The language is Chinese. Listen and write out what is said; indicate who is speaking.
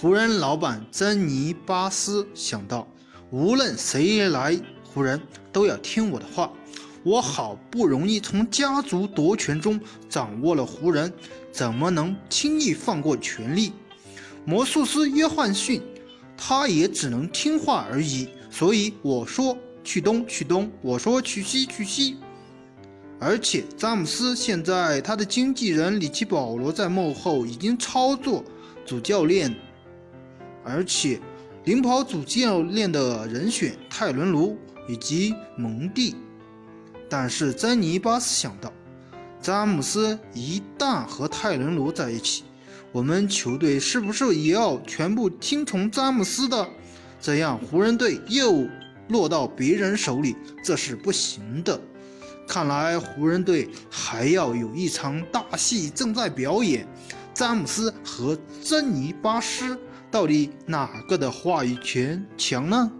Speaker 1: 湖人老板珍妮巴斯想到，无论谁来湖人，都要听我的话。我好不容易从家族夺权中掌握了湖人，怎么能轻易放过权力？魔术师约翰逊，他也只能听话而已。所以我说去东去东，我说去西去西。而且詹姆斯现在他的经纪人里奇保罗在幕后已经操作主教练，而且领跑主教练的人选泰伦卢以及蒙蒂。但是珍妮巴斯想到，詹姆斯一旦和泰伦卢在一起，我们球队是不是也要全部听从詹姆斯的？这样湖人队又落到别人手里，这是不行的。看来湖人队还要有一场大戏正在表演。詹姆斯和珍妮巴斯到底哪个的话语权强呢？